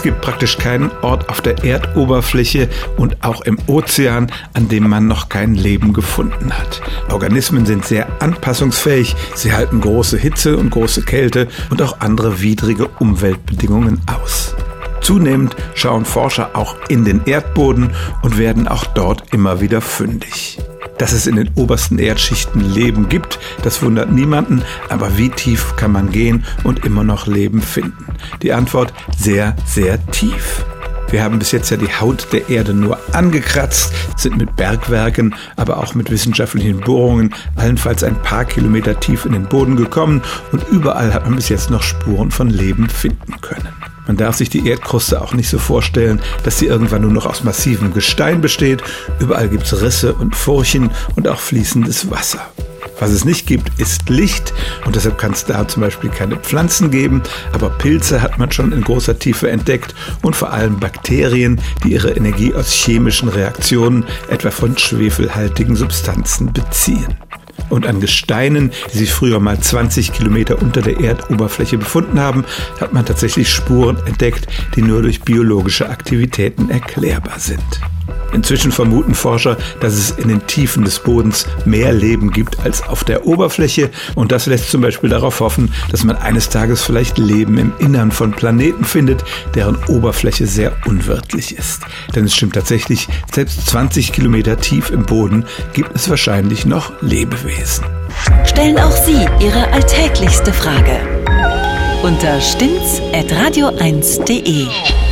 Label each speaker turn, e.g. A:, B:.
A: Es gibt praktisch keinen Ort auf der Erdoberfläche und auch im Ozean, an dem man noch kein Leben gefunden hat. Organismen sind sehr anpassungsfähig, sie halten große Hitze und große Kälte und auch andere widrige Umweltbedingungen aus. Zunehmend schauen Forscher auch in den Erdboden und werden auch dort immer wieder fündig. Dass es in den obersten Erdschichten Leben gibt, das wundert niemanden, aber wie tief kann man gehen und immer noch Leben finden? Die Antwort sehr, sehr tief. Wir haben bis jetzt ja die Haut der Erde nur angekratzt, sind mit Bergwerken, aber auch mit wissenschaftlichen Bohrungen allenfalls ein paar Kilometer tief in den Boden gekommen und überall hat man bis jetzt noch Spuren von Leben finden können. Man darf sich die Erdkruste auch nicht so vorstellen, dass sie irgendwann nur noch aus massivem Gestein besteht. Überall gibt es Risse und Furchen und auch fließendes Wasser. Was es nicht gibt, ist Licht und deshalb kann es da zum Beispiel keine Pflanzen geben, aber Pilze hat man schon in großer Tiefe entdeckt und vor allem Bakterien, die ihre Energie aus chemischen Reaktionen, etwa von schwefelhaltigen Substanzen beziehen und an Gesteinen, die sich früher mal 20 Kilometer unter der Erdoberfläche befunden haben, hat man tatsächlich Spuren entdeckt, die nur durch biologische Aktivitäten erklärbar sind. Inzwischen vermuten Forscher, dass es in den Tiefen des Bodens mehr Leben gibt als auf der Oberfläche und das lässt zum Beispiel darauf hoffen, dass man eines Tages vielleicht Leben im Innern von Planeten findet, deren Oberfläche sehr unwirtlich ist. Denn es stimmt tatsächlich, selbst 20 Kilometer tief im Boden gibt es wahrscheinlich noch Lebewesen.
B: Stellen auch Sie Ihre alltäglichste Frage unter stimmt's at radio1.de.